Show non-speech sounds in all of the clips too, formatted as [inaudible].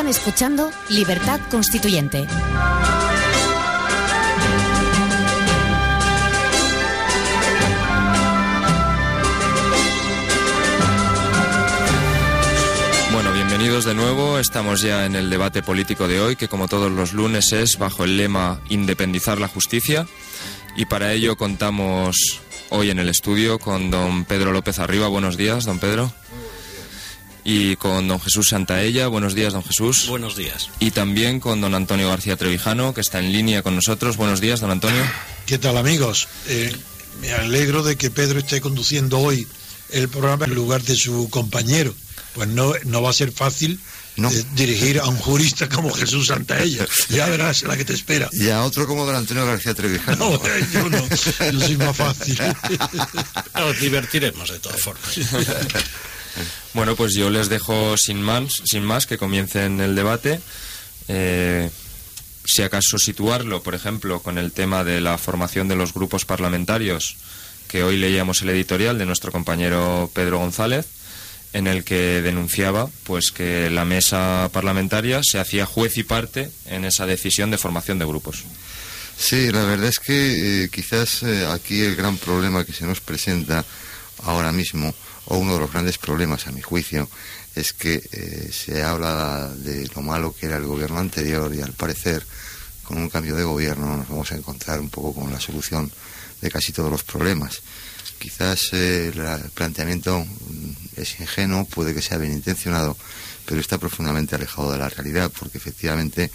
Están escuchando Libertad Constituyente. Bueno, bienvenidos de nuevo. Estamos ya en el debate político de hoy, que como todos los lunes es bajo el lema Independizar la justicia. Y para ello contamos hoy en el estudio con don Pedro López Arriba. Buenos días, don Pedro. Y con don Jesús Santaella. Buenos días, don Jesús. Buenos días. Y también con don Antonio García Trevijano, que está en línea con nosotros. Buenos días, don Antonio. ¿Qué tal, amigos? Eh, me alegro de que Pedro esté conduciendo hoy el programa en lugar de su compañero. Pues no, no va a ser fácil No. eh, dirigir a un jurista como Jesús Santaella. Ya verás la que te espera. Y a otro como don Antonio García Trevijano. No, eh, yo no, yo soy más fácil. [laughs] Nos divertiremos de todas formas. [laughs] Bueno, pues yo les dejo sin más, sin más que comiencen el debate. Eh, si acaso situarlo, por ejemplo, con el tema de la formación de los grupos parlamentarios, que hoy leíamos el editorial de nuestro compañero Pedro González, en el que denunciaba pues que la mesa parlamentaria se hacía juez y parte en esa decisión de formación de grupos. Sí, la verdad es que eh, quizás eh, aquí el gran problema que se nos presenta ahora mismo, o uno de los grandes problemas a mi juicio, es que eh, se habla de lo malo que era el gobierno anterior y al parecer con un cambio de gobierno nos vamos a encontrar un poco con la solución de casi todos los problemas. Quizás eh, el planteamiento mm, es ingenuo, puede que sea bien intencionado, pero está profundamente alejado de la realidad, porque efectivamente,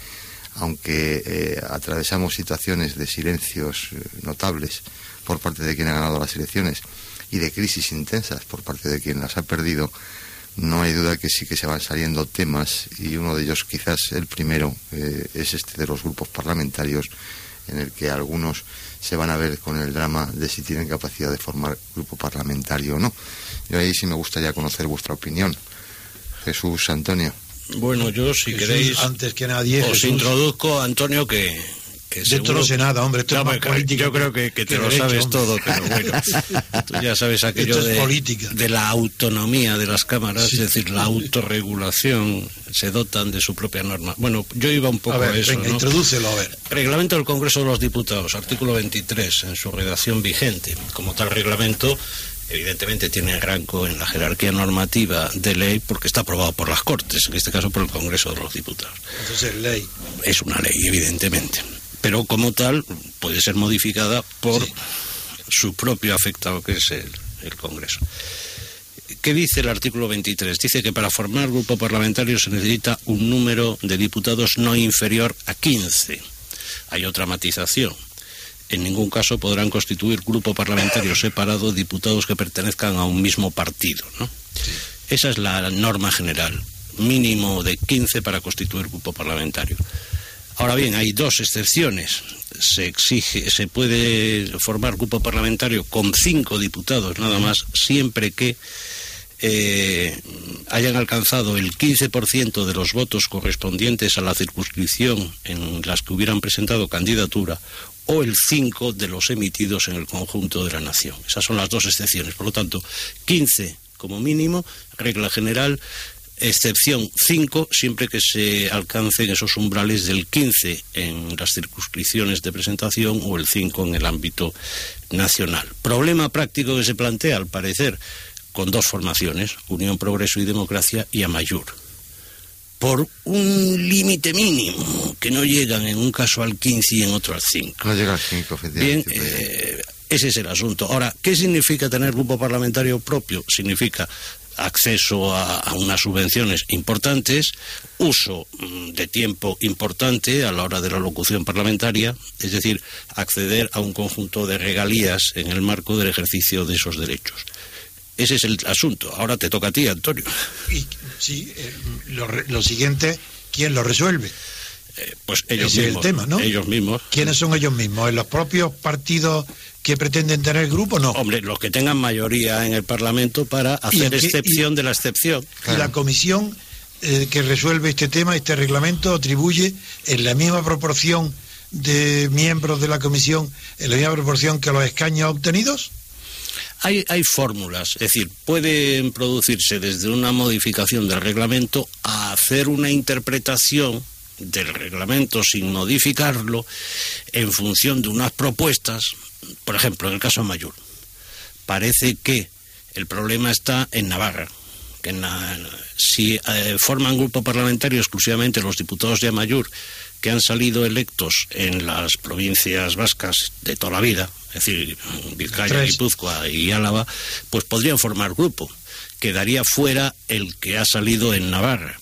aunque eh, atravesamos situaciones de silencios notables por parte de quien ha ganado las elecciones y de crisis intensas por parte de quien las ha perdido, no hay duda que sí que se van saliendo temas y uno de ellos quizás el primero eh, es este de los grupos parlamentarios en el que algunos se van a ver con el drama de si tienen capacidad de formar grupo parlamentario o no. Yo ahí sí me gustaría conocer vuestra opinión. Jesús Antonio. Bueno, yo si Jesús, queréis antes que nadie, os Jesús, introduzco, Antonio, que... que de esto seguro- no sé nada, hombre. Esto No, es más porque política yo creo que, que te que lo derecho, sabes hombre. todo, pero [laughs] bueno, tú ya sabes aquello es de, política. de la autonomía de las cámaras, Sí. es decir, la autorregulación, se dotan de su propia norma. Bueno, yo iba un poco A eso, venga, ¿no? introdúcelo, a ver. Reglamento del Congreso de los Diputados, artículo 23, en su redacción vigente. Como tal reglamento, evidentemente tiene rango en la jerarquía normativa de ley porque está aprobado por las Cortes, en este caso por el Congreso de los Diputados. Entonces, ley. Es una ley, evidentemente. Pero como tal, puede ser modificada por Sí. su propio afectado, que es el, el Congreso. ¿Qué dice el artículo 23? Dice que para formar grupo parlamentario se necesita un número de diputados no inferior a 15. Hay otra matización. En ningún caso podrán constituir grupo parlamentario separado diputados que pertenezcan a un mismo partido. ¿no? Esa es la norma general. Mínimo de 15 para constituir grupo parlamentario. Ahora bien, hay dos excepciones. Se exige, se puede formar grupo parlamentario con cinco diputados nada más, siempre que eh, hayan alcanzado el 15% de los votos correspondientes a la circunscripción en las que hubieran presentado candidatura o el 5 de los emitidos en el conjunto de la nación. Esas son las dos excepciones. Por lo tanto, 15 como mínimo, regla general, excepción 5, siempre que se alcancen esos umbrales del 15 en las circunscripciones de presentación o el 5 en el ámbito nacional. Problema práctico que se plantea, al parecer, con dos formaciones, Unión Progreso y Democracia y Amayur. Por un límite mínimo, que no llegan en un caso al 15 y en otro al 5. No llega al 5, Bien, efectivamente. eh, ese es el asunto. Ahora, ¿qué significa tener grupo parlamentario propio? Significa acceso a, a unas subvenciones importantes, uso mm, de tiempo importante a la hora de la locución parlamentaria, es decir, acceder a un conjunto de regalías en el marco del ejercicio de esos derechos. Ese es el asunto. Ahora te toca a ti, Antonio. Y sí, eh, lo, siguiente, ¿quién lo resuelve? Eh, pues ellos Ese es el mismos. tema, ¿no? Ellos mismos. ¿Quiénes son ellos mismos? ¿En los propios partidos que pretenden tener grupo? No. Hombre, los que tengan mayoría en el Parlamento para ¿Y en hacer excepción de la excepción. Y la comisión eh, que resuelve este tema, este reglamento, atribuye en la misma proporción de miembros de la comisión, en la misma proporción que los escaños obtenidos. Hay, hay fórmulas, es decir, pueden producirse desde una modificación del reglamento a hacer una interpretación del reglamento sin modificarlo en función de unas propuestas, por ejemplo, en el caso de Mayur. Parece que el problema está en Navarra, que si eh, forman grupo parlamentario exclusivamente los diputados de Amayur que han salido electos en las provincias vascas de toda la vida, es decir, Vizcaya, Guipúzcoa y Álava, pues podrían formar grupo. Quedaría fuera el que ha salido en Navarra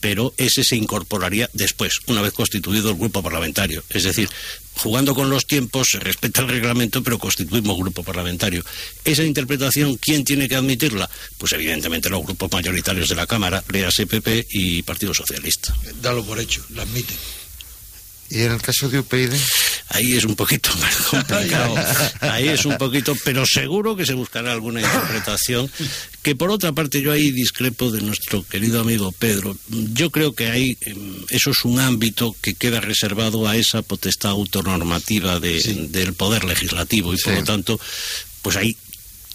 pero ese se incorporaría después, una vez constituido el grupo parlamentario. Es decir, jugando con los tiempos, se respeta el reglamento, pero constituimos grupo parlamentario. Esa interpretación, ¿quién tiene que admitirla? Pues evidentemente los grupos mayoritarios de la Cámara, lea CPP y Partido Socialista. Dalo por hecho, lo admite. ¿Y en el caso de UPyD? Ahí es un poquito más [laughs] complicado. Ahí es un poquito, pero seguro que se buscará alguna interpretación. Que por otra parte yo ahí discrepo de nuestro querido amigo Pedro. Yo creo que ahí em, eso es un ámbito que queda reservado a esa potestad autonormativa del poder legislativo y por lo tanto, pues ahí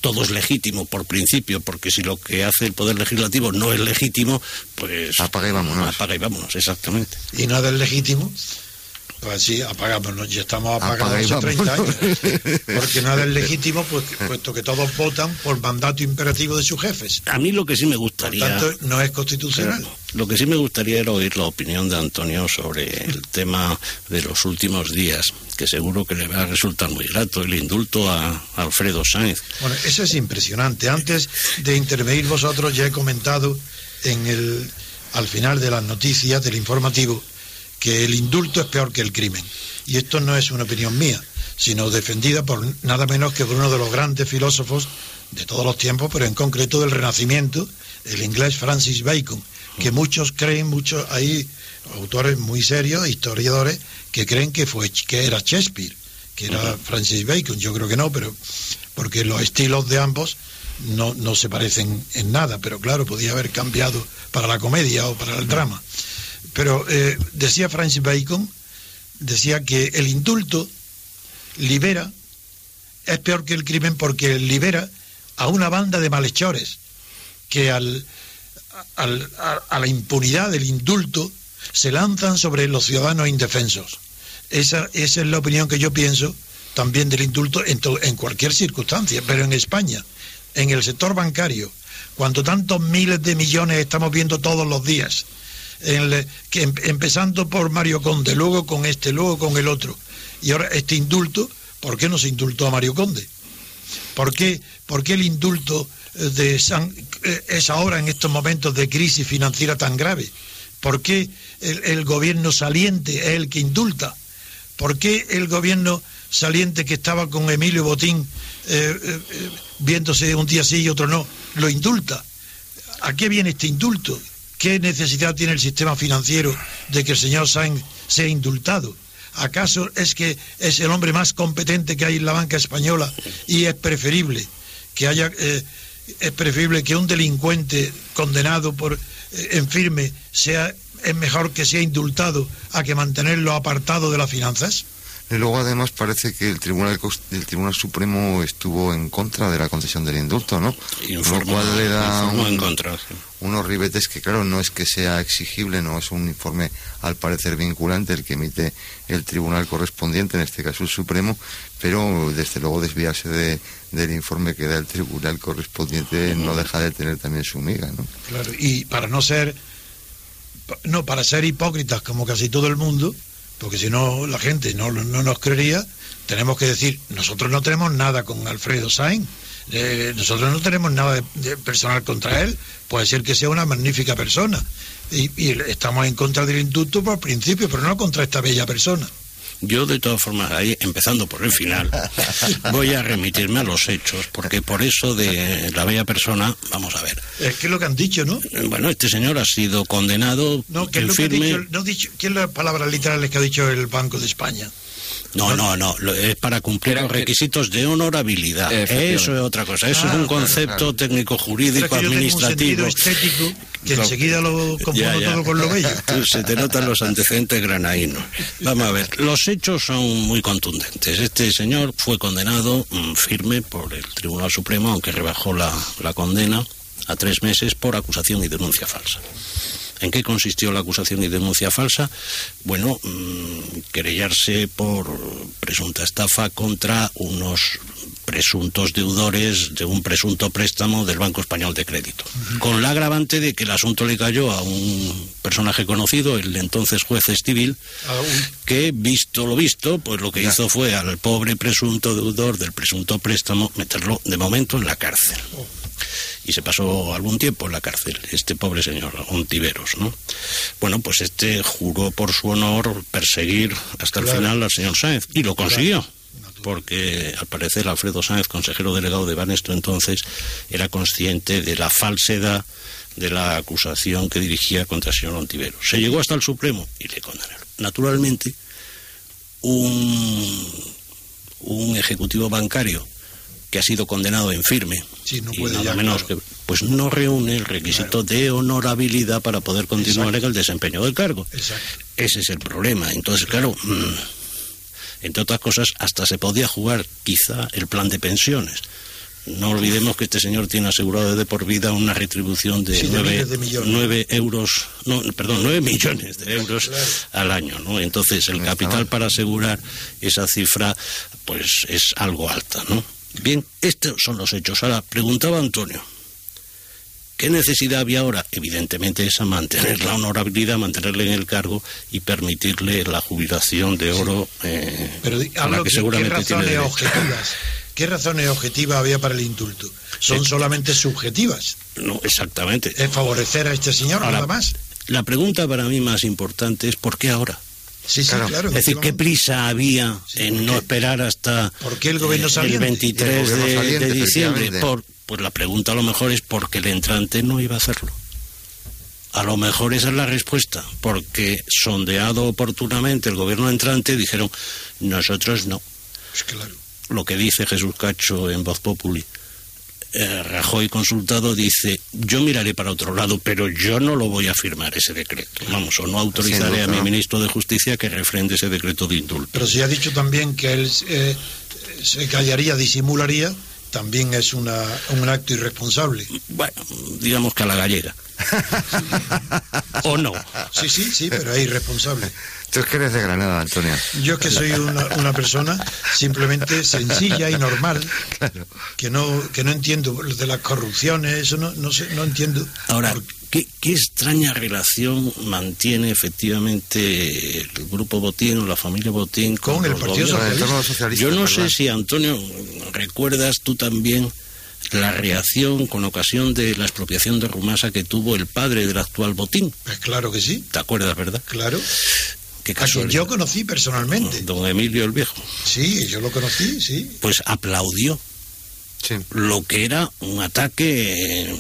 todo es legítimo por principio, porque si lo que hace el Poder Legislativo no es legítimo, pues... Apaga y vámonos. Apaga y vámonos, exactamente. Y nada es legítimo pues sí, apagamos, ya estamos apagados hace 30 años. Porque nada es legítimo, pues, puesto que todos votan por mandato imperativo de sus jefes. A mí lo que sí me gustaría. Por tanto, no es constitucional. Lo que sí me gustaría era oír la opinión de Antonio sobre el tema de los últimos días, que seguro que le va a resultar muy grato, el indulto a Alfredo Sáenz. Bueno, eso es impresionante. Antes de intervenir vosotros, ya he comentado en el, al final de las noticias, del informativo, que el indulto es peor que el crimen. Y esto no es una opinión mía, sino defendida por nada menos que por uno de los grandes filósofos de todos los tiempos, pero en concreto del Renacimiento, el inglés Francis Bacon, que muchos creen, muchos hay autores muy serios, historiadores, que creen que fue que era Shakespeare, que era Francis Bacon. Yo creo que no, pero porque los estilos de ambos no, no se parecen en nada, pero claro, podía haber cambiado para la comedia o para el drama. Pero eh, decía Francis Bacon, decía que el indulto libera, es peor que el crimen porque libera a una banda de malhechores que al, a, la impunidad del indulto se lanzan sobre los ciudadanos indefensos. Esa, esa es la opinión que yo pienso también del indulto en, en cualquier circunstancia, pero en España, en el sector bancario, cuando tantos miles de millones estamos viendo todos los días, que, em, empezando por Mario Conde, luego con este, luego con el otro. Y ahora este indulto, ¿por qué no se indultó a Mario Conde? ¿Por qué, por qué el indulto eh, de San, eh, es ahora en estos momentos de crisis financiera tan grave? ¿Por qué el, gobierno saliente es el que indulta? ¿Por qué el gobierno saliente que estaba con Emilio Botín eh, viéndose un día sí y otro no, lo indulta? ¿A qué viene este indulto? ¿Qué necesidad tiene el sistema financiero de que el señor Sainz sea indultado? ¿Acaso es que es el hombre más competente que hay en la banca española y es preferible que haya eh, es preferible que un delincuente condenado por eh, en firme sea es mejor que sea indultado a que mantenerlo apartado de las finanzas? Y luego además parece que el Tribunal el Tribunal Supremo estuvo en contra de la concesión del indulto, ¿no? lo cual le da unos ribetes que claro no es que sea exigible, no es un informe al parecer vinculante el que emite el tribunal correspondiente, en este caso el Supremo, pero desde luego desviarse de, del informe que da el tribunal correspondiente no deja de tener también su miga, ¿no? Claro, y para no ser no para ser hipócritas como casi todo el mundo porque si no la gente no, no nos creería, tenemos que decir, nosotros no tenemos nada con Alfredo Sainz, eh, nosotros no tenemos nada de, personal contra él, puede ser que sea una magnífica persona, y, estamos en contra del indulto por principio, pero no contra esta bella persona. Yo, de todas formas, ahí, empezando por el final, [laughs] voy a remitirme a los hechos, porque por eso de la bella persona, vamos a ver. Es que es lo que han dicho, ¿no? Bueno, este señor ha sido condenado. No, ¿qué es lo que ha dicho, no dicho, ¿Qué es las palabras literales que ha dicho el Banco de España? No, no, no, es para cumplir los requisitos de honorabilidad. Eso es otra cosa, eso Ah, es un concepto claro. técnico jurídico administrativo. estético que enseguida lo confundo todo con lo bello. [laughs] Se te notan los antecedentes granaínos. Vamos a ver, los hechos son muy contundentes. Este señor fue condenado mm, firme por el Tribunal Supremo, aunque rebajó la, la condena a tres meses por acusación y denuncia falsa. ¿En qué consistió la acusación y denuncia falsa? Bueno, mm, querellarse por presunta estafa contra unos presuntos deudores de un presunto préstamo del Banco Español de Crédito, con la agravante de que el asunto le cayó a un personaje conocido, el entonces juez Estivil, Ah, uy, que visto lo visto, pues lo que hizo fue al pobre presunto deudor del presunto préstamo meterlo de momento en la cárcel. Y se pasó algún tiempo en la cárcel, este pobre señor Ontiveros, ¿no? Bueno, pues este juró por su honor perseguir hasta el final al señor Sáenz, y lo consiguió. Porque al parecer Alfredo Sáenz, consejero delegado de Banesto entonces, era consciente de la falsedad de la acusación que dirigía contra el señor Ontiveros. Se llegó hasta el Supremo y le condenaron. Naturalmente, un, un ejecutivo bancario que ha sido condenado en firme Sí, no y puede nada ya, menos claro. que pues no reúne el requisito de honorabilidad para poder continuar en el desempeño del cargo. Exacto. Ese es el problema. Entonces, claro, mm, entre otras cosas, hasta se podía jugar quizá el plan de pensiones. No olvidemos que este señor tiene asegurado de por vida una retribución de Sí, nueve, miles de millones. nueve euros, no, perdón, nueve millones de euros Claro. al año, ¿no? Entonces el capital para asegurar esa cifra, pues es algo alta, ¿no? Bien, estos son los hechos. Ahora, preguntaba Antonio, ¿qué necesidad había ahora? Evidentemente esa, mantener la honorabilidad, mantenerle en el cargo y permitirle la jubilación de oro eh, Pero a la que que- ¿qué seguramente tiene objetivas? ¿Qué razones objetivas había para el indulto? Son Sí. solamente subjetivas. No, exactamente. Es favorecer a este señor, Ahora, nada más. La pregunta para mí más importante es ¿por qué ahora? Sí, sí, Claro. claro. Es decir, ¿qué prisa había Sí, en ¿por no esperar hasta ¿Por qué el gobierno eh, el 23 El gobierno de, diciembre? Por, pues la pregunta a lo mejor es porque el entrante no iba a hacerlo. A lo mejor esa es la respuesta, porque sondeado oportunamente el gobierno entrante dijeron, nosotros no. Pues claro. Lo que dice Jesús Cacho en Voz Populi. Eh, Rajoy consultado dice, yo miraré para otro lado, pero yo no lo voy a firmar ese decreto. Vamos, o no autorizaré a mi ministro de Justicia que refrende ese decreto de indulto. Pero si ha dicho también que él eh, se callaría, disimularía, también es una, un acto irresponsable. Bueno, digamos que a la gallega. ¿O no? Sí, sí, sí, pero es irresponsable. Tú es que eres de Granada, Antonio. Yo es que soy una, una persona simplemente sencilla y normal, Claro. que no, que no entiendo lo de las corrupciones, eso no, no, sé, no entiendo. Ahora, ¿qué, qué extraña relación mantiene efectivamente el grupo Botín o la familia Botín con, Con el Partido Socialista. socialista. Yo no sé si, Antonio, recuerdas tú también la reacción con ocasión de la expropiación de Rumasa que tuvo el padre del actual Botín. Pues claro que sí, ¿Te acuerdas, verdad? claro. Qué casualidad. yo conocí personalmente. Don Emilio el Viejo. Sí, yo lo conocí, sí. Pues aplaudió Sí. lo que era un ataque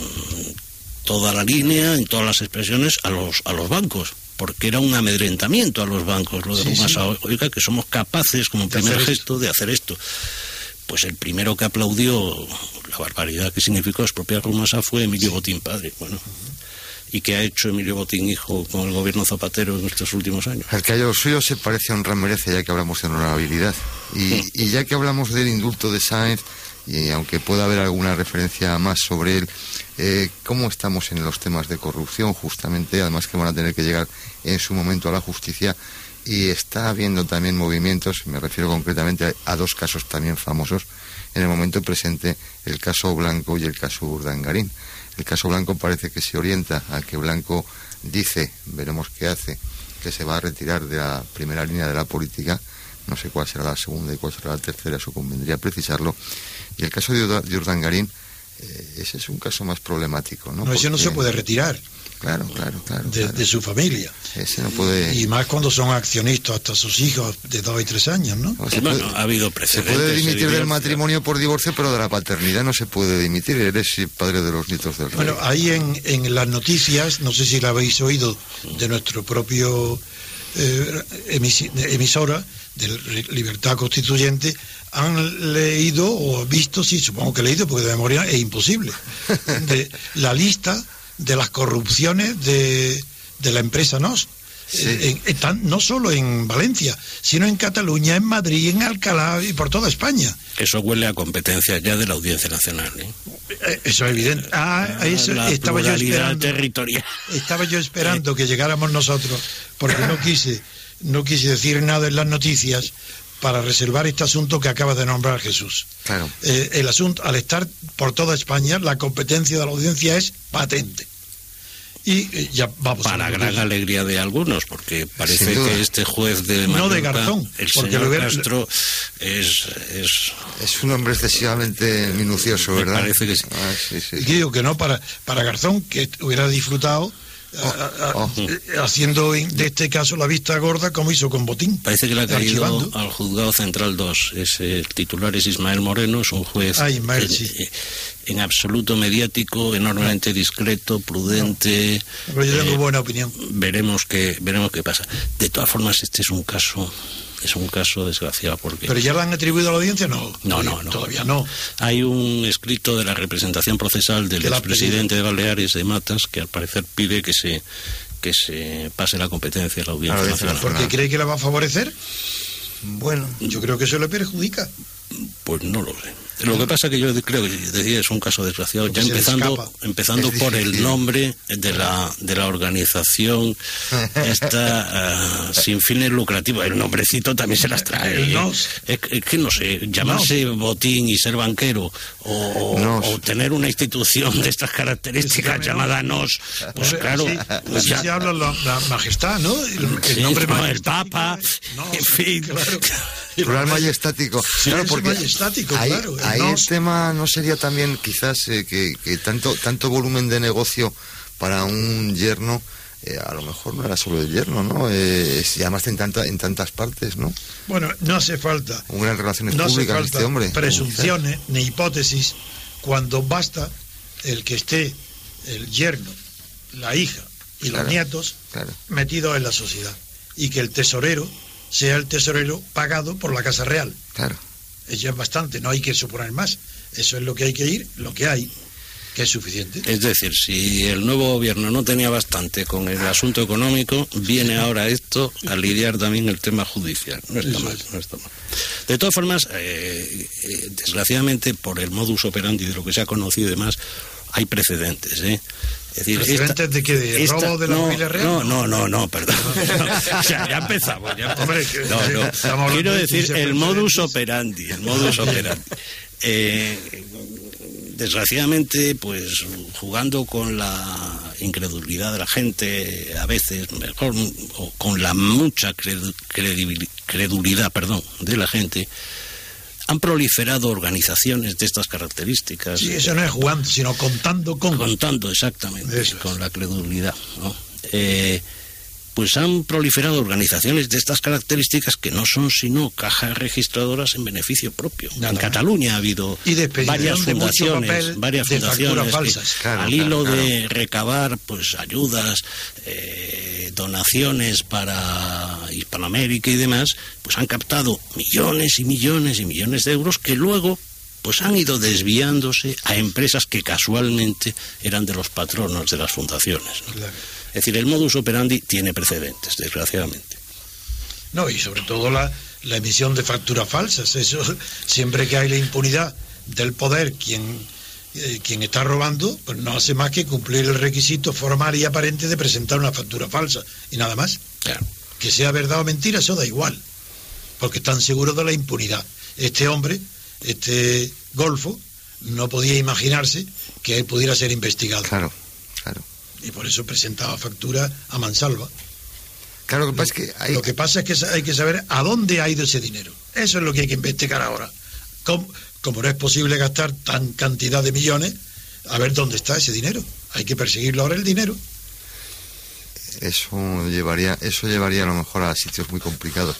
toda la línea, en todas las expresiones, a los, a los bancos. Porque era un amedrentamiento a los bancos, lo de Sí, Rumasa. sí. Oiga, que somos capaces, como primer gesto, de hacer esto. Pues el primero que aplaudió la barbaridad que significó expropiar Rumasa fue Emilio Botín padre. Bueno. ¿Y qué ha hecho Emilio Botín hijo con el gobierno Zapatero en estos últimos años? El que haya lo suyo se parece a un Merece, ya que hablamos de honorabilidad. Y, y ya que hablamos del indulto de Sáenz, y aunque pueda haber alguna referencia más sobre él, eh, ¿cómo estamos en los temas de corrupción? Justamente, además que van a tener que llegar en su momento a la justicia. Y está habiendo también movimientos, me refiero concretamente a, a dos casos también famosos, en el momento presente, el caso Blanco y el caso Urdangarín. El caso Blanco parece que se orienta a que Blanco dice, veremos qué hace, que se va a retirar de la primera línea de la política. No sé cuál será la segunda y cuál será la tercera, eso convendría precisarlo. Y el caso de Urda- de Urdangarín, eh, ese es un caso más problemático, ¿no? No, ese no se puede retirar Claro, claro, claro. de, claro. de su familia. Ese no puede... Y más cuando son accionistas hasta sus hijos de dos y tres años, ¿no? no, se Bueno, puede- ha habido Se precedentes. puede de dimitir del matrimonio por divorcio, pero de la paternidad no se puede dimitir. Eres padre de los nietos del rey. Bueno, ahí en, en las noticias, no sé si la habéis oído de nuestro propio eh, emisora, de Libertad Constituyente han leído o visto, sí, supongo que leído, porque de memoria es imposible, [laughs] de la lista de las corrupciones de, de la empresa NOS. Eh, están no solo en Valencia, sino en Cataluña, en Madrid, en Alcalá y por toda España. Eso huele a competencia ya de la Audiencia Nacional. ¿eh? Eh, eso es evidente. Ah, ah eso, estaba yo esperando. Territorial. Estaba yo esperando que llegáramos nosotros, porque no quise, no quise decir nada en las noticias para reservar este asunto que acaba de nombrar Jesús. Claro. el asunto, al estar por toda España, la competencia de la audiencia es patente y eh, ya vamos para gran alegría de algunos porque parece que este juez de Mallorca, no de Garzón el señor Castro es, es es un hombre excesivamente minucioso verdad parece que sí. Ah, y digo que no para para Garzón que hubiera disfrutado Oh, eh, haciendo de este caso la vista gorda como hizo con Botín. Parece que le ha caído al juzgado central 2. el titular es Ismael Moreno, es un juez eh, en, absoluto mediático, enormemente discreto, prudente. Pero yo tengo eh, buena opinión. Veremos qué, veremos qué pasa. De todas formas, este es un caso es un caso desgraciado porque... ¿Pero ya lo han atribuido a la audiencia? No, no, no. no todavía no. Hay un escrito de la representación procesal del expresidente de Baleares, de Matas, que al parecer pide que se que se pase la competencia a la audiencia, nacional. ¿Porque cree que la va a favorecer? Bueno, yo creo que eso le perjudica. Pues no lo sé. Lo que pasa que yo creo que decía es un caso desgraciado, ya empezando empezando por el nombre de la de la organización [laughs] esta uh, sin fines lucrativos. El nombrecito también se las trae. ¿eh? Es, que no sé, llamarse botín y ser banquero o, o, tener una institución de estas características llamada NOS, pues claro. Sí, se habla la, majestad, ¿no? El, nombre el Papa, en fin. Claro. Plural majestático. claro, porque majestático, claro ahí el tema no sería también quizás eh, que, tanto, tanto volumen de negocio para un yerno, eh, a lo mejor no era solo el yerno, ¿no? Eh, además en, tanta, en tantas partes, ¿no? Bueno, no hace falta. Relaciones no públicas este hombre. Presunciones ni hipótesis cuando basta el que esté el yerno, la hija y los nietos metidos en la sociedad y que el tesorero sea el tesorero pagado por la Casa Real. Claro. Eso es bastante, no hay que suponer más. Eso es lo que hay que ir, lo que hay, que es suficiente. Es decir, si el nuevo gobierno no tenía bastante con el asunto económico, viene ahora esto a lidiar también el tema judicial. No está mal, no está mal. De todas formas, eh, eh, desgraciadamente, por el modus operandi de lo que se ha conocido y demás, hay precedentes, ¿eh? Es decir, ¿Precedentes de que ¿De robo de la no, real? No, no, no, no, perdón. [laughs] o sea, ya empezamos. Ya no, no. Quiero decir el modus operandi, el modus [laughs] operandi. Eh, desgraciadamente, pues jugando con la incredulidad de la gente, a veces mejor, o con la mucha credulidad, perdón, de la gente, han proliferado organizaciones de estas características. Sí, eso no es jugando, sino contando con. Contando, exactamente, con la credulidad. ¿no? Eh, pues han proliferado organizaciones de estas características que no son sino cajas registradoras en beneficio propio. En Cataluña ha habido varias fundaciones, varias fundaciones al hilo de recabar pues ayudas, eh, donaciones para Hispanoamérica y demás, pues han captado millones y millones y millones de euros que luego pues han ido desviándose a empresas que casualmente eran de los patronos de las fundaciones. Es decir, el modus operandi tiene precedentes, desgraciadamente. No, y sobre todo la, emisión de facturas falsas. Eso, siempre que hay la impunidad del poder, quien, eh, quien está robando, pues no hace más que cumplir el requisito formal y aparente de presentar una factura falsa. Y nada más. Claro. Que sea verdad o mentira, eso da igual. Porque están seguros de la impunidad. Este hombre, este golfo, no podía imaginarse que él pudiera ser investigado. Claro, claro y por eso presentaba factura a mansalva. Claro, lo que pasa es que hay... Lo que pasa es que hay que saber a dónde ha ido ese dinero. Eso es lo que hay que investigar ahora. Como, como no es posible gastar tan cantidad de millones, a ver dónde está ese dinero. Hay que perseguirlo ahora el dinero. Eso llevaría, eso llevaría a lo mejor a sitios muy complicados.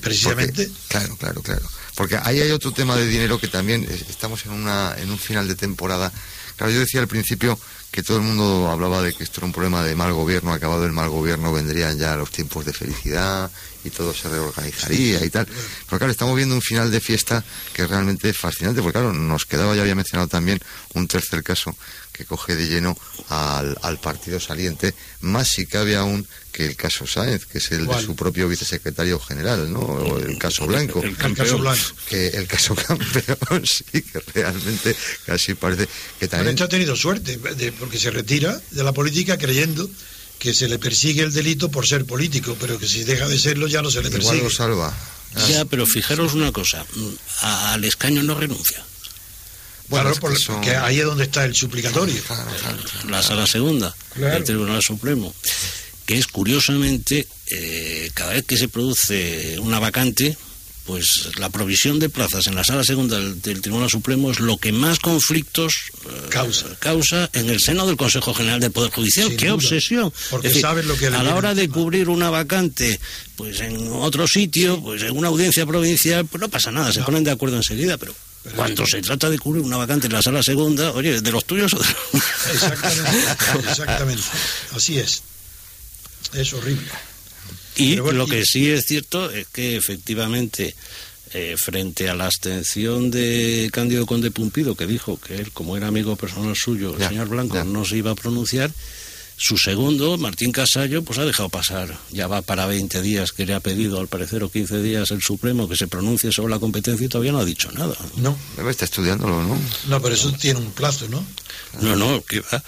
Precisamente. claro, claro, claro. Porque ahí hay otro tema de dinero que también estamos en una, en un final de temporada Claro, yo decía al principio que todo el mundo hablaba de que esto era un problema de mal gobierno, acabado el mal gobierno vendrían ya los tiempos de felicidad y todo se reorganizaría y tal. Pero claro, estamos viendo un final de fiesta que es realmente fascinante, porque claro, nos quedaba, ya había mencionado también, un tercer caso que coge de lleno al, al partido saliente, más si cabe aún que el caso Sáenz, que es el de su propio vicesecretario general, ¿no? O el caso Blanco. El, caso Blanco. Que el caso [laughs] campeón, sí, que realmente casi parece que también... Pero ha tenido suerte, de, porque se retira de la política creyendo que se le persigue el delito por ser político, pero que si deja de serlo ya no se le persigue. Igual lo salva. Ya, pero fijaros una cosa, al escaño no renuncia. Bueno, claro, porque ahí es donde está el suplicatorio. Claro, claro, la sala segunda del Tribunal Supremo. Que es curiosamente, eh, cada vez que se produce una vacante, pues la provisión de plazas en la sala segunda del, Tribunal Supremo es lo que más conflictos eh, causa. causa en el seno del Consejo General del Poder Judicial. ¡Qué obsesión! Porque sabes lo que a la hora de cubrir una vacante pues en otro sitio, pues en una audiencia provincial, pues no pasa nada, se ponen de acuerdo enseguida, pero cuando se trata de cubrir una vacante en la sala segunda, oye, ¿de los tuyos o de los... Exactamente, exactamente. Así es. Es horrible. Y lo que sí es cierto es que efectivamente, eh, frente a la abstención de Cándido Conde Pumpido, que dijo que él, como era amigo personal suyo, el señor Blanco, no se iba a pronunciar, su segundo, Martín Casallo, pues ha dejado pasar, ya va para 20 días que le ha pedido, al parecer, o 15 días el Supremo que se pronuncie sobre la competencia y todavía no ha dicho nada. No. Está estudiándolo, ¿no? No, pero eso tiene un plazo, ¿no? No, no, que va.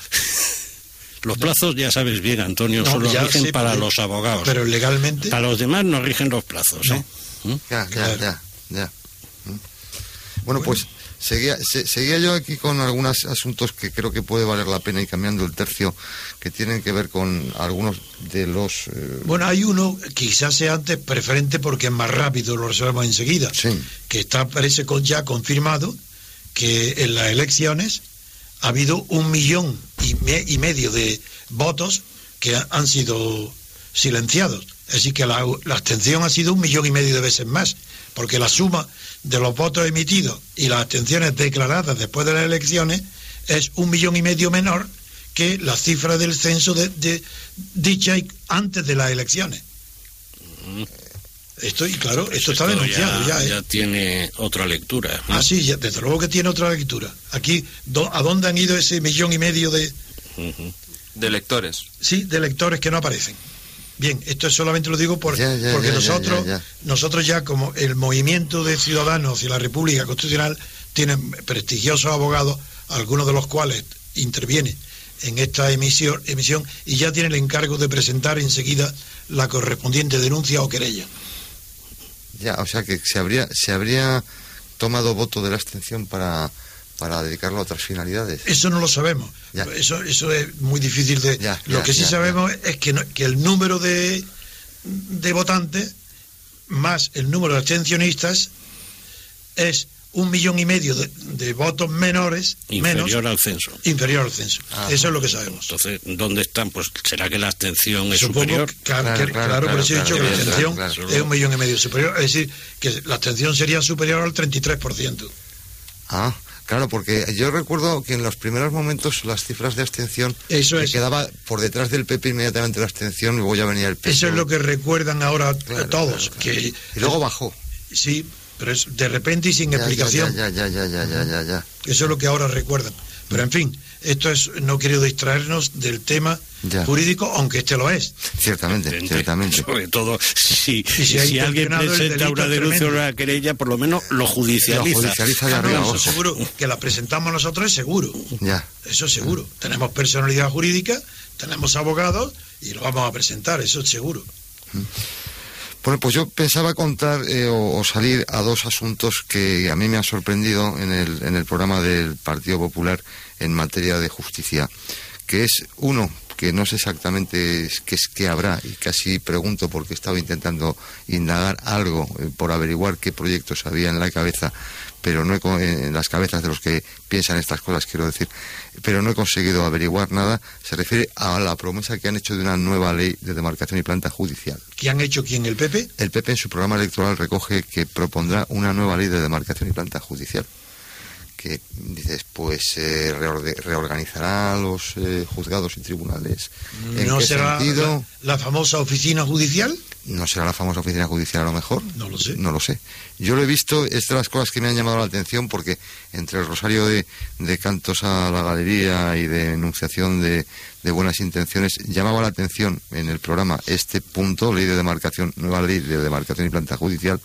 Los plazos, ya sabes bien, Antonio, solo rigen para los abogados. Pero legalmente. Para los demás no rigen los plazos, ¿eh? ¿Mm? Ya, ya, ya, ya. ¿Mm? Bueno, pues seguía, seguía yo aquí con algunos asuntos que creo que puede valer la pena y cambiando el tercio, que tienen que ver con algunos de los... Eh, bueno, hay uno, quizás sea antes preferente porque es más rápido, lo resolvemos enseguida, sí. que está, parece ya confirmado que en las elecciones ha habido un millón y, medio de votos que han sido silenciados. Decir, que la, abstención ha sido un millón y medio de veces más, porque la suma de los votos emitidos y las abstenciones declaradas después de las elecciones es un millón y medio menor que la cifra del censo de, dicha antes de las elecciones. Mm. Esto, y claro, esto, está denunciado ya. Ya, ¿eh? tiene otra lectura. Ah, sí, desde luego que tiene otra lectura. Aquí, ¿a dónde han ido ese millón y medio de... De lectores. Sí, de lectores que no aparecen. Bien, esto solamente lo digo porque nosotros, nosotros ya como el movimiento de ciudadanos y la República Constitucional tienen prestigiosos abogados, algunos de los cuales intervienen en esta emisión, emisión y ya tienen el encargo de presentar enseguida la correspondiente denuncia o querella. Ya, o sea que se habría, se habría tomado voto de la abstención para, para dedicarlo a otras finalidades. Eso no lo sabemos. Eso, eso es muy difícil de. lo que sí sabemos es que, que el número de, de votantes más el número de abstencionistas es un millón y medio de, votos menores. Inferior al censo. Inferior al censo. Eso es lo que sabemos. Entonces, ¿dónde están? Pues será que la abstención es superior. claro, claro, por eso he dicho que la abstención es un millón y medio superior. Es decir, que la abstención sería superior al 33%. Ah. Claro, porque yo recuerdo que en los primeros momentos las cifras de abstención Eso quedaba por detrás del PP inmediatamente la abstención y luego ya venía el PP. Eso es lo que recuerdan ahora todos. Que, y luego bajó. Sí, pero es de repente y sin explicación. Ya, ya, ya, ya, ya, ya, ya, Eso es lo que ahora recuerdan. Pero en fin, esto es, no quiero distraernos del tema jurídico, aunque este lo es. Ciertamente, ciertamente. Sobre todo si, si, alguien presenta una denuncia o una querella, por lo menos lo judicializa. Lo judicializa de arriba, eso seguro, que la presentamos nosotros es seguro. Ya. Eso es seguro. Tenemos personalidad jurídica, tenemos abogados y lo vamos a presentar, eso es seguro. Mm. Bueno, pues yo pensaba contar eh, o, salir a dos asuntos que a mí me han sorprendido en el, en el programa del Partido Popular en materia de justicia, que es uno que no sé exactamente qué es qué habrá y casi pregunto porque he estado intentando indagar algo eh, por averiguar qué proyectos había en la cabeza pero no he, en las cabezas de los que piensan estas cosas, quiero decir, pero no he conseguido averiguar nada, se refiere a la promesa que han hecho de una nueva ley de demarcación y planta judicial. ¿Qué han hecho quién, el PP? El PP en su programa electoral recoge que propondrá una nueva ley de demarcación y planta judicial que dices, pues eh, reorde- reorganizará los eh, juzgados y tribunales. ¿En ¿No qué será sentido? la, la famosa oficina judicial? ¿No será la famosa oficina judicial a lo mejor? No lo sé. No lo sé. Yo lo he visto, es de las cosas que me han llamado la atención porque entre el rosario de, de cantos a la galería y de enunciación de, de buenas intenciones, llamaba la atención en el programa este punto, ley de demarcación, nueva ley de demarcación y planta judicial,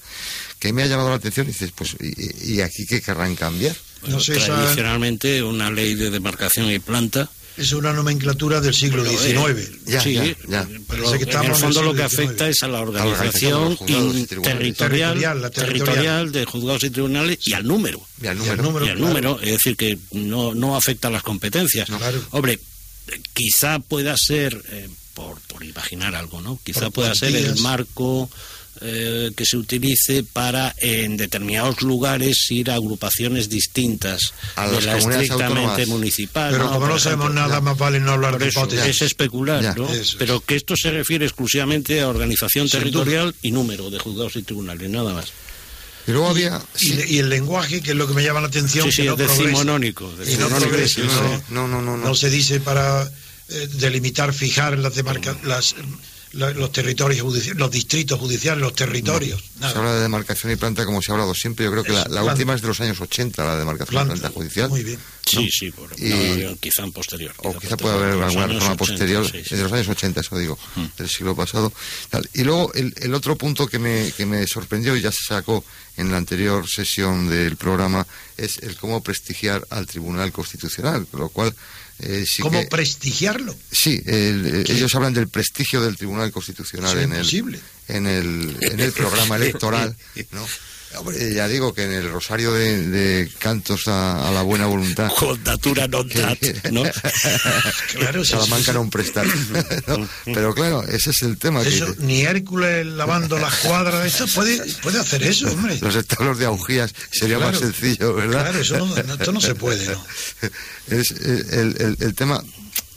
que me ha llamado la atención y dices, pues, ¿y, y aquí qué querrán cambiar? No sé, esa- Tradicionalmente, una ley de demarcación y planta. Es una nomenclatura del siglo Pero, XIX. eh, Ya, sí, ya, ya. pero que en estamos el en el fondo lo que XIX. afecta es a la organización territorial, Territorial, la territorial. territorial de juzgados y tribunales y al número. Y al Y al número. y al claro. número, es decir, que no, no afecta a las competencias. Claro. Hombre, quizá pueda ser, eh, por, por imaginar algo, ¿no? Quizá Por pueda ser el marco eh, que se utilice para en determinados lugares ir a agrupaciones distintas A de la estrictamente autónomas. municipal. Pero ¿no? como no sabemos ejemplo, nada, más vale no hablar por de eso hipótesis. es especular, Ya. ¿no? Es. Pero que esto se refiere exclusivamente a organización Sin territorial y número de juzgados y tribunales, nada más. Y luego había... Y, sí, y el lenguaje, que es lo que me llama la atención, Sí, que sí, no es decimonónico. No decimonónico, progresa, sí, no, sí. no, no, no, no. No se dice para eh, delimitar, fijar las demarca- las, la- los territorios judiciales, los distritos judiciales, los territorios. nada. Se habla de demarcación y planta como se ha hablado siempre. Yo creo que la, Eso, la planta. última es de los años 80, la demarcación Planta. y planta judicial. Muy bien. Sí, ¿no? sí, por, Y- no, no, quizá en posterior. O quizá pueda haber alguna reforma 80, posterior, sí, sí. de los años 80, eso digo, Mm. del siglo pasado. tal. Y luego el, el otro punto que me, que me sorprendió y ya se sacó en la anterior sesión del programa es el cómo prestigiar al Tribunal Constitucional, con lo cual eh, sí ¿Cómo que- prestigiarlo? Sí, el- eh, ellos hablan del prestigio del Tribunal Constitucional en el, en el, en el programa [laughs] electoral, ¿no? Hombre, ya digo que en el rosario de, de cantos a, a la buena voluntad. [laughs] Con datura non dat, ¿no? [laughs] Claro, sí, Salamanca non prestar. [laughs] ¿no? Pero claro, ese es el tema. que ni Hércules lavando las cuadras de esto puede, puede hacer eso, hombre. los establos de augías sería más sencillo, ¿verdad? Claro, eso no, no- esto no se puede, ¿no? es eh, el, el- el tema.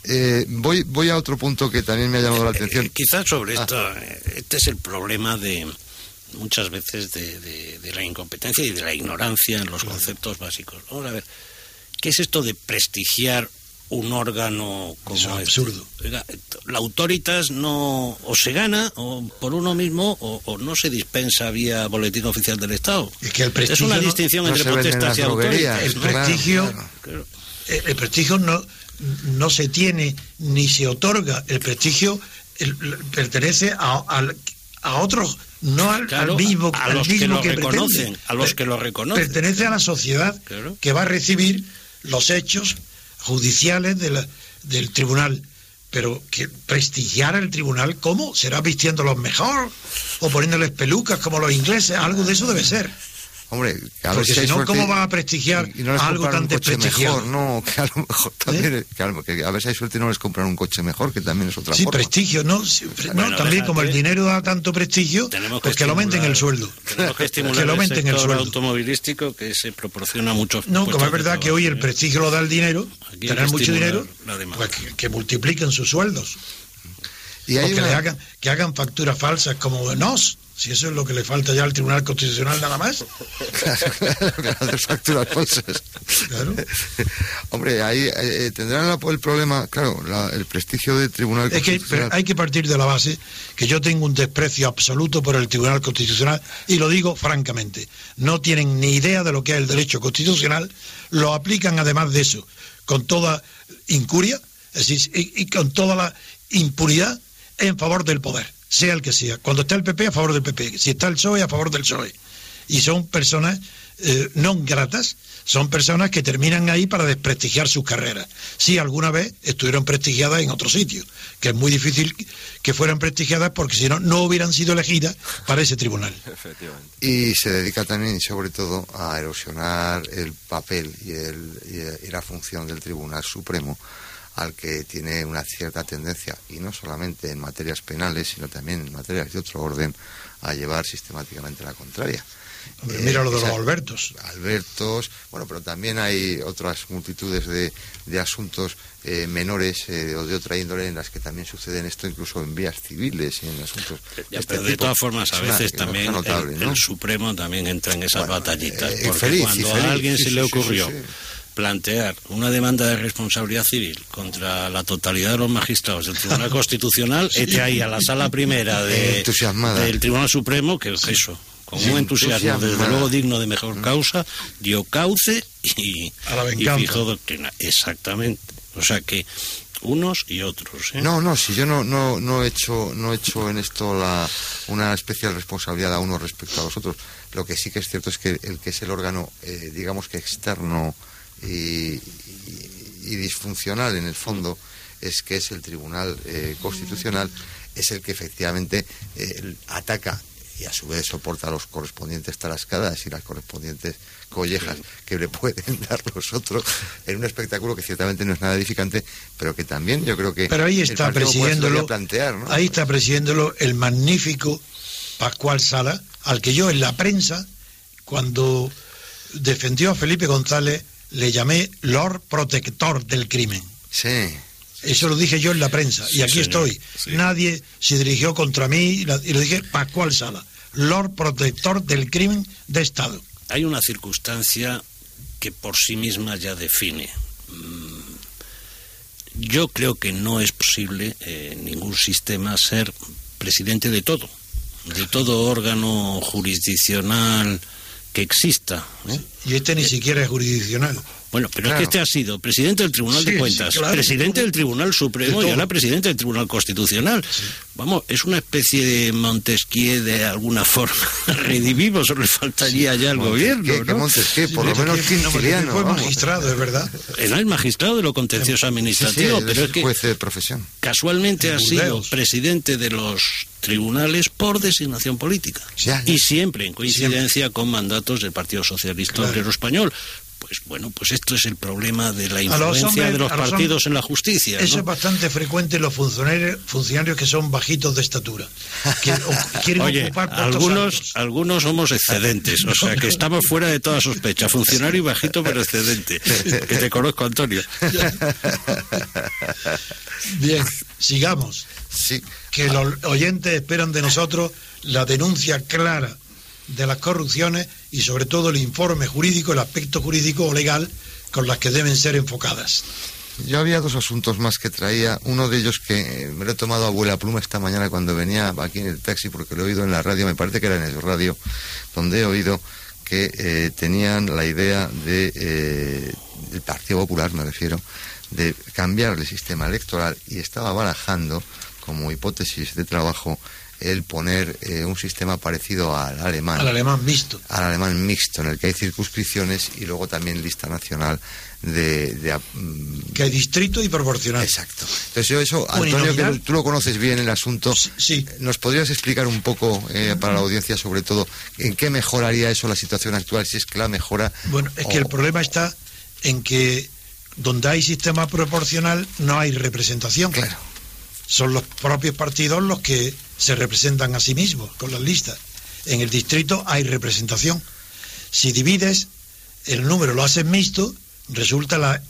Eh, voy, voy a otro punto que también me ha llamado la atención. Eh, quizás sobre Ah. esto, eh, este es el problema de muchas veces de, de- de la incompetencia y de la ignorancia en los conceptos básicos. Vamos a ver, ¿qué es esto de prestigiar un órgano como Eso es este? absurdo. Oiga, la autoritas no o se gana o por uno mismo o, o no se dispensa vía boletín oficial del Estado. Es que el es prestigio una no- distinción no entre en las y autoritas. El prestigio, claro. Claro. el, el prestigio no, no se tiene ni se otorga. El prestigio el- el- pertenece a, al- a otros, no al, Claro, al mismo, a al los que lo pretende. reconocen, a los que lo reconocen. Pertenece a la sociedad Claro. que va a recibir los hechos judiciales de la- del tribunal. Pero que prestigiar al tribunal, ¿cómo? ¿Será vistiéndolos mejor? ¿O poniéndoles pelucas como los ingleses? Algo de eso debe ser. Hombre, a ver Porque si no, suerte ¿cómo va a prestigiar y, y no les algo compran tan un coche desprestigiado? mejor, no, [laughs] que a lo mejor también, que a, lo- que a ver si hay suerte y no les compran un coche mejor, que también es otra Sí, forma. prestigio, ¿no? Sí, pre- no, Bueno, también como el dinero da tanto prestigio, Tenemos pues que lo aumenten el sueldo. Tenemos que [laughs] estimular que lo el aumenten el sector sueldo. automovilístico que se proporciona muchos No, como es verdad que hoy el ¿eh? prestigio lo da el dinero, Aquí tener que mucho dinero, pues que, que multipliquen sus sueldos. Y hay o que, una- le hagan, que hagan facturas falsas como NOS, si eso es lo que le falta ya al Tribunal Constitucional nada más. facturas falsas. Claro. [laughs] Hombre, ahí eh, tendrán la- el problema, claro, la- el prestigio del Tribunal Es que Constitucional. pero hay que partir de la base que yo tengo un desprecio absoluto por el Tribunal Constitucional y lo digo francamente. No tienen ni idea de lo que es el derecho constitucional, lo aplican además de eso con toda incuria es decir, y, y con toda la impunidad en favor del poder, sea el que sea. Cuando está el PP a favor del PP, si está el PSOE a favor del PSOE. Y son personas eh, no gratas, son personas que terminan ahí para desprestigiar sus carreras. Si alguna vez estuvieron prestigiadas en otro sitio, que es muy difícil que fueran prestigiadas porque si no, no hubieran sido elegidas para ese tribunal. [laughs] Efectivamente. Y se dedica también, y sobre todo, a erosionar el papel y, el, y- y la función del Tribunal Supremo, al que tiene una cierta tendencia, y no solamente en materias penales, sino también en materias de otro orden, a llevar sistemáticamente la contraria. Hombre, mira lo de los Albertos. Albertos, bueno, pero también hay otras multitudes de, de asuntos eh, menores eh, o de otra índole en las que también suceden esto incluso en vías civiles y en asuntos de, este pero de todas formas a veces también el, Supremo también entra en esas batallitas porque cuando a alguien se le ocurrió plantear una demanda de responsabilidad civil contra la totalidad de los magistrados del Tribunal [laughs] Constitucional, este ahí a la sala primera de, del Tribunal Supremo, que es eso, con un entusiasmo, desde luego digno de mejor mm. causa, dio cauce y, y fijó doctrina. Exactamente. O sea que unos y otros. ¿eh? No, no, si yo no, no, no, he hecho, no he hecho en esto la, una especial responsabilidad a unos respecto a los otros. Lo que sí que es cierto es que el que es el órgano, eh, digamos que externo y, disfuncional en el fondo es que es el Tribunal eh, Constitucional, es el que efectivamente eh, ataca y a su vez soporta los correspondientes tarascadas y las correspondientes collejas que le pueden [laughs] dar los otros en un espectáculo que ciertamente no es nada edificante, pero que también yo creo que pero ahí está presidiéndolo plantear, ahí está presidiéndolo el magnífico Pascual Sala, al que yo en la prensa cuando defendió a Felipe González le llamé Lord Protector del Crimen. Sí. Eso lo dije yo en la prensa. y aquí estoy. Nadie se dirigió contra mí y lo dije Pascual Sala. Lord Protector del Crimen de Estado. Hay una circunstancia que por sí misma ya define. Mm, yo creo que no es posible en ningún sistema ser presidente de todo, de todo órgano jurisdiccional, que exista. ¿eh? Y este ni siquiera es jurisdiccional. Bueno, pero es que este ha sido presidente del Tribunal de Cuentas, presidente del Tribunal Supremo y ahora presidente del Tribunal Constitucional. Vamos, es una especie de Montesquieu de alguna forma [laughs] redivivo, solo le faltaría ya al gobierno. ¿Qué, Montesquieu? Por lo menos quintoriano. Fue magistrado, es verdad. Él es magistrado de lo contencioso administrativo, pero es que juez de profesión. casualmente ha sido presidente de los tribunales por designación política. Y siempre en coincidencia con mandatos del Partido Socialista Obrero Español pues bueno, pues esto es el problema de la influencia de los partidos en la justicia. Eso es bastante frecuente en los funcionarios, funcionarios que son bajitos de estatura. Que [laughs] quieren Oye, ocupar algunos, algunos somos excedentes, o sea que estamos fuera de toda sospecha. Funcionario bajito pero excedente. Que te conozco, Antonio. Bien, sigamos. Sí. Que los oyentes esperan de nosotros la denuncia clara de las corrupciones y sobre todo el informe jurídico, el aspecto jurídico o legal con las que deben ser enfocadas. Yo había dos asuntos más que traía. Uno de ellos que me lo he tomado a abuela pluma esta mañana cuando venía aquí en el taxi, porque lo he oído en la radio, me parece que era en el radio, donde he oído que eh, tenían la idea de, eh, el Partido Popular, me refiero, de cambiar el sistema electoral y estaba barajando como hipótesis de trabajo el poner eh, un sistema parecido al alemán. Al alemán mixto. Al alemán mixto, en el que hay circunscripciones y luego también lista nacional de... Mm, que hay distrito y proporcional. Exacto. Entonces yo eso, Antonio, que tú lo conoces bien el asunto, sí. ¿nos podrías explicar un poco eh, para la audiencia sobre todo en qué mejoraría eso la situación actual, si es que la mejora? Bueno, es que el problema está en que donde hay sistema proporcional no hay representación. Claro. Son los propios partidos los que se representan a sí mismos con las listas. En el distrito hay representación. Si divides el número, lo haces mixto, resulta la,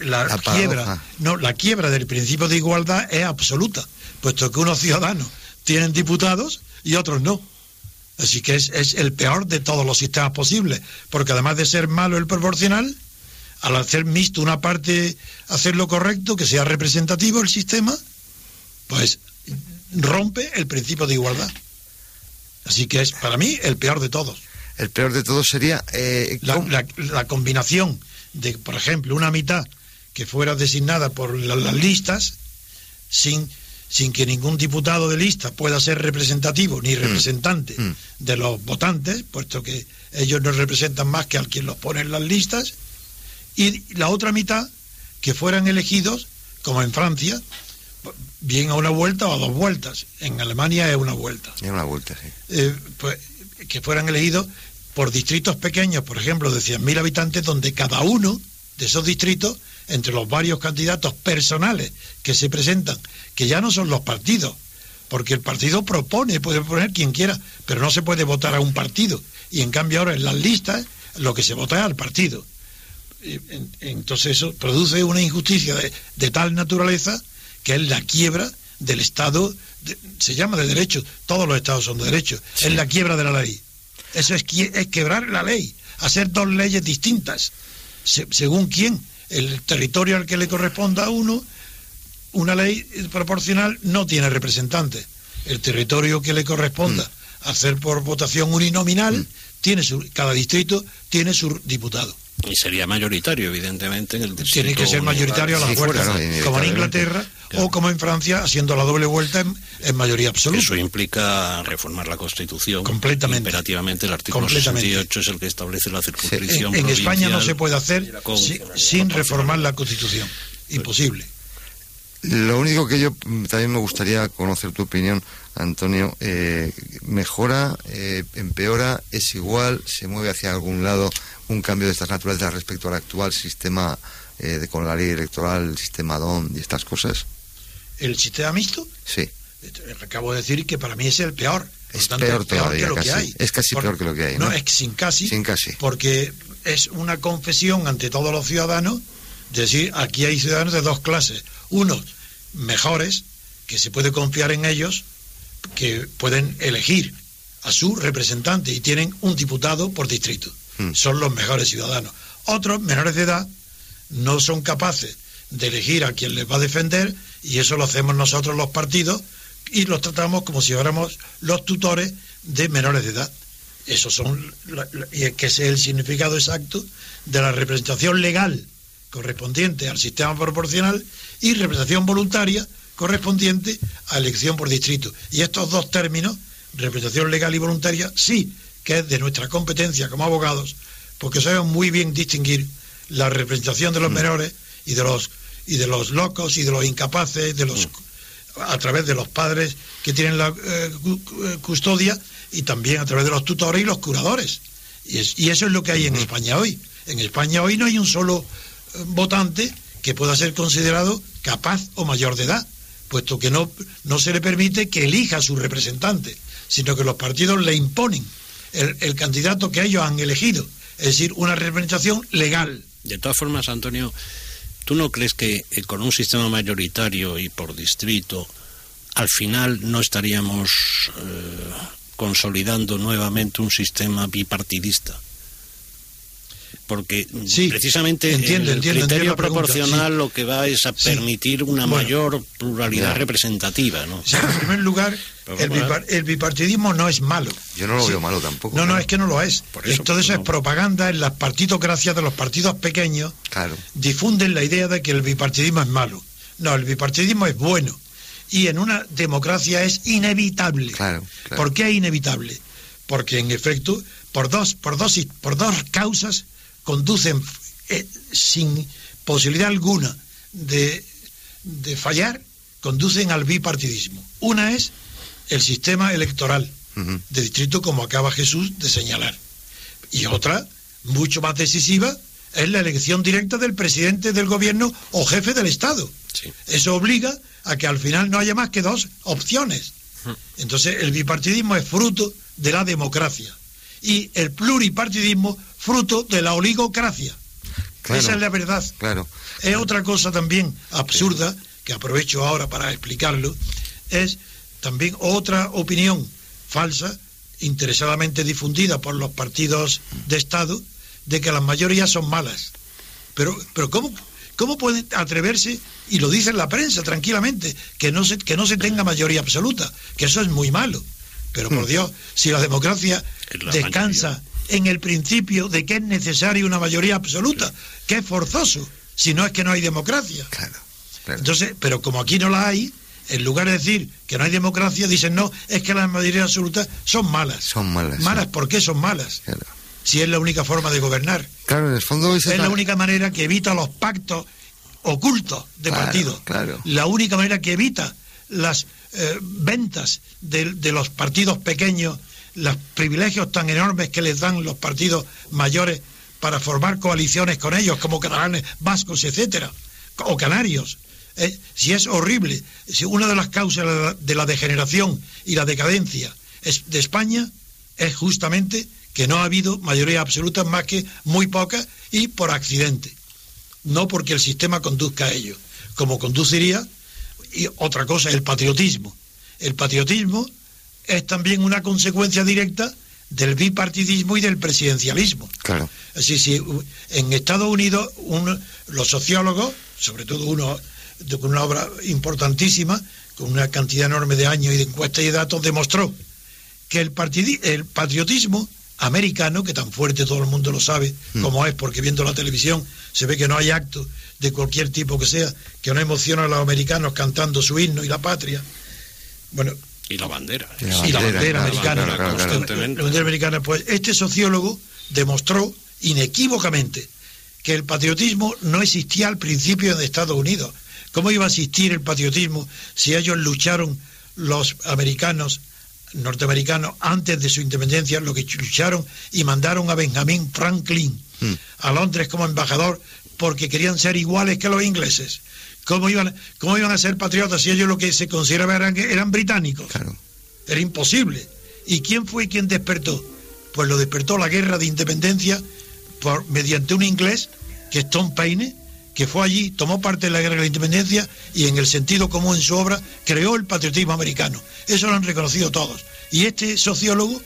la, quiebra. No, la quiebra del principio de igualdad es absoluta, puesto que unos ciudadanos tienen diputados y otros no. Así que es, es el peor de todos los sistemas posibles, porque además de ser malo el proporcional, al hacer mixto una parte, hacer lo correcto, que sea representativo el sistema, pues rompe el principio de igualdad. Así que es para mí el peor de todos. El peor de todos sería... Eh, la, combinación de, por ejemplo, una mitad que fuera designada por las listas sin, sin que ningún diputado de lista pueda ser representativo ni mm. representante mm. de los votantes, puesto que ellos no representan más que al quien los pone en las listas, y la otra mitad que fueran elegidos, como en Francia, bien a una vuelta o a dos vueltas. En Alemania es una vuelta. Es una vuelta, sí. Eh, pues, que fueran elegidos por distritos pequeños, por ejemplo, de 100.000 habitantes, donde cada uno de esos distritos, entre los varios candidatos personales que se presentan, que ya no son los partidos, porque el partido propone, puede poner quien quiera, pero no se puede votar a un partido. y en cambio ahora en las listas lo que se vota es al partido. Entonces eso produce una injusticia de, tal naturaleza que es la quiebra del Estado, se llama de derecho, todos los Estados son de derecho, es la quiebra de la ley. Eso es, es quebrar la ley, hacer dos leyes distintas, según quién, el territorio al que le corresponda a uno, una ley proporcional no tiene representantes. El territorio que le corresponda mm. hacer por votación uninominal, mm. tiene su, cada distrito tiene su diputado. Y sería mayoritario, evidentemente, en el. Tiene que ser mayoritario a la fuerza, como en Inglaterra o como en Francia, haciendo la doble vuelta en, mayoría absoluta. Eso implica reformar la Constitución. Completamente. Imperativamente, el artículo 68 es el que establece la circunscripción. En, España no se puede hacer sin reformar la Constitución. Imposible. Lo único que yo mm, también me gustaría conocer tu opinión, Antonio. Eh, ¿Mejora, eh, empeora, es igual, se mueve hacia algún lado un cambio de estas naturalezas respecto al actual sistema eh, de, con la ley electoral, el sistema DON y estas cosas? ¿El sistema mixto? Sí. Acabo de decir que para mí es el peor. Es peor, todavía, que lo que hay. Es casi peor que lo que hay. ¿no? es sin casi. Sin casi. Porque es una confesión ante todos los ciudadanos de decir, aquí hay ciudadanos de dos clases. Unos mejores, que se puede confiar en ellos, que pueden elegir a su representante y tienen un diputado por distrito. Hmm. Son los mejores ciudadanos. Otros, menores de edad, no son capaces de elegir a quien les va a defender y eso lo hacemos nosotros los partidos y los tratamos como si fuéramos los tutores de menores de edad. Eso son, y es que ese es el significado exacto de la representación legal correspondiente al sistema proporcional y representación voluntaria correspondiente a elección por distrito. Y estos dos términos, representación legal y voluntaria, sí que es de nuestra competencia como abogados, porque sabemos muy bien distinguir la representación de los mm. menores y de los y de los locos y de los incapaces, de los mm. a través de los padres que tienen la eh, eh, custodia y también a través de los tutores y los curadores. Y, y eso es lo que hay en España hoy. En España hoy no hay un solo votante que pueda ser considerado capaz o mayor de edad, puesto que no, no se le permite que elija a su representante, sino que los partidos le imponen el, candidato que ellos han elegido, es decir, una representación legal. De todas formas, Antonio, ¿tú no crees que eh, con un sistema mayoritario y por distrito, al final no estaríamos eh, consolidando nuevamente un sistema bipartidista? Porque precisamente el criterio proporcional lo que va es a permitir una mayor pluralidad representativa. ¿no? en primer lugar, el, bipartidismo no es malo. Yo no lo veo malo tampoco. No, no, es que no lo es. Por eso, Todo eso es propaganda en las partitocracias de los partidos pequeños. Claro. Difunden la idea de que el bipartidismo es malo. No, el bipartidismo es bueno. Y en una democracia es inevitable. Claro, ¿Por qué es inevitable? Porque en efecto, por dos, por dos, por dos causas conducen eh, sin posibilidad alguna de, de fallar, conducen al bipartidismo. Una es el sistema electoral de distrito, como acaba Jesús de señalar. Y otra, mucho más decisiva, es la elección directa del presidente del gobierno o jefe del Estado. Eso obliga a que al final no haya más que dos opciones. Entonces, el bipartidismo es fruto de la democracia y el pluripartidismo fruto de la oligocracia. Esa es la verdad. Claro. Es otra cosa también absurda, que aprovecho ahora para explicarlo, es también otra opinión falsa, interesadamente difundida por los partidos de Estado, de que las mayorías son malas. Pero, pero ¿cómo, ¿cómo pueden atreverse, y lo dice la prensa tranquilamente, que no, se, que no se tenga mayoría absoluta? Que eso es muy malo. Pero por hmm. Dios, si la democracia descansa en el principio de que es necesaria una mayoría absoluta, que es forzoso, si no es que no hay democracia. Claro, Entonces, pero como aquí no la hay, en lugar de decir que no hay democracia, dicen no, es que las mayorías absolutas son malas. Son malas. Malas, ¿por qué son malas? Si es la única forma de gobernar. Claro, en el fondo es, la única manera que evita los pactos ocultos de partido. Claro. La única manera que evita las eh, ventas de, de los partidos pequeños los privilegios tan enormes que les dan los partidos mayores para formar coaliciones con ellos, como catalanes, vascos, etcétera, o canarios. Eh, si es horrible, si una de las causas de la degeneración y la decadencia es de España es justamente que no ha habido mayoría absoluta más que muy pocas y por accidente, no porque el sistema conduzca a ello, como conduciría y otra cosa, el patriotismo. El patriotismo es también una consecuencia directa del bipartidismo y del presidencialismo. Claro. Así, si en Estados Unidos los sociólogos, sobre todo uno con una obra importantísima, con una cantidad enorme de años y de encuestas y de datos, demostró que el, el patriotismo americano, que tan fuerte todo el mundo lo sabe, hmm. como es, porque viendo la televisión se ve que no hay acto de cualquier tipo que sea, que no emociona a los americanos cantando su himno y la patria. Bueno. Y la bandera. Y la bandera, americana. la bandera americana. Pues este sociólogo demostró inequívocamente que el patriotismo no existía al principio en Estados Unidos. ¿Cómo iba a existir el patriotismo si ellos lucharon los americanos norteamericanos antes de su independencia, lo que lucharon y mandaron a Benjamin Franklin hmm. a Londres como embajador porque querían ser iguales que los ingleses? ¿Cómo iban, cómo iban a ser patriotas si ellos lo que se consideraban eran, eran británicos? Era imposible. ¿Y quién fue quien despertó? Pues lo despertó la guerra de independencia por, mediante un inglés que es Tom Paine, que fue allí, tomó parte de la guerra de la independencia y en el sentido común en su obra creó el patriotismo americano. Eso lo han reconocido todos. Y este sociólogo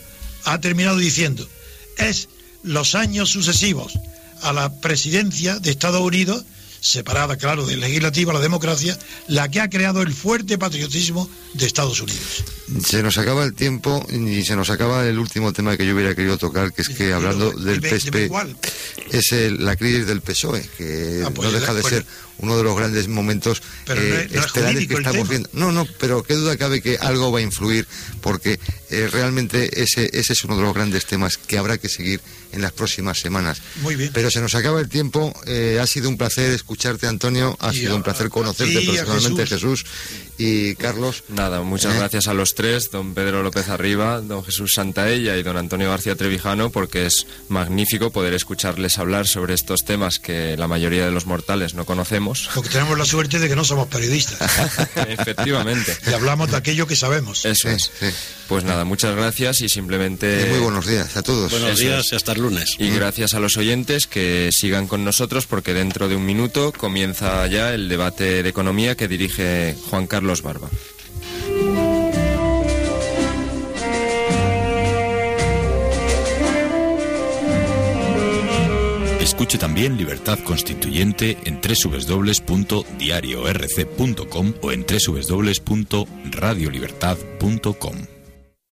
ha terminado diciendo, es los años sucesivos a la presidencia de Estados Unidos separada, claro, del legislativo a la democracia, la que ha creado el fuerte patriotismo de Estados Unidos. Se nos acaba el tiempo y se nos acaba el último tema que yo hubiera querido tocar, que es que hablando del PSP, es la crisis del PSOE, que ah, pues no deja de ser uno de los grandes momentos eh, estelares que estamos viendo. No, no, pero qué duda cabe que algo va a influir, porque eh, realmente ese, ese es uno de los grandes temas que habrá que seguir en las próximas semanas. Muy bien. Pero se nos acaba el tiempo. Eh, ha sido un placer escucharte, Antonio. Ha sido un placer conocerte personalmente, Jesús. Y Carlos. Nada, muchas eh. gracias a los tres, don Pedro López Arriba, don Jesús Santaella y don Antonio García Trevijano, porque es magnífico poder escucharles hablar sobre estos temas que la mayoría de los mortales no conocemos. Porque tenemos la suerte de que no somos periodistas. [laughs] Efectivamente. y hablamos de aquello que sabemos. Eso es. Pues nada, muchas gracias y simplemente... muy buenos días a todos. Buenos días y hasta el lunes. Y gracias a los oyentes que sigan con nosotros porque dentro de un minuto comienza ya el debate de economía que dirige Juan Carlos Barba. Escuche también Libertad Constituyente en www.diariorc.com o en www.radiolibertad.com.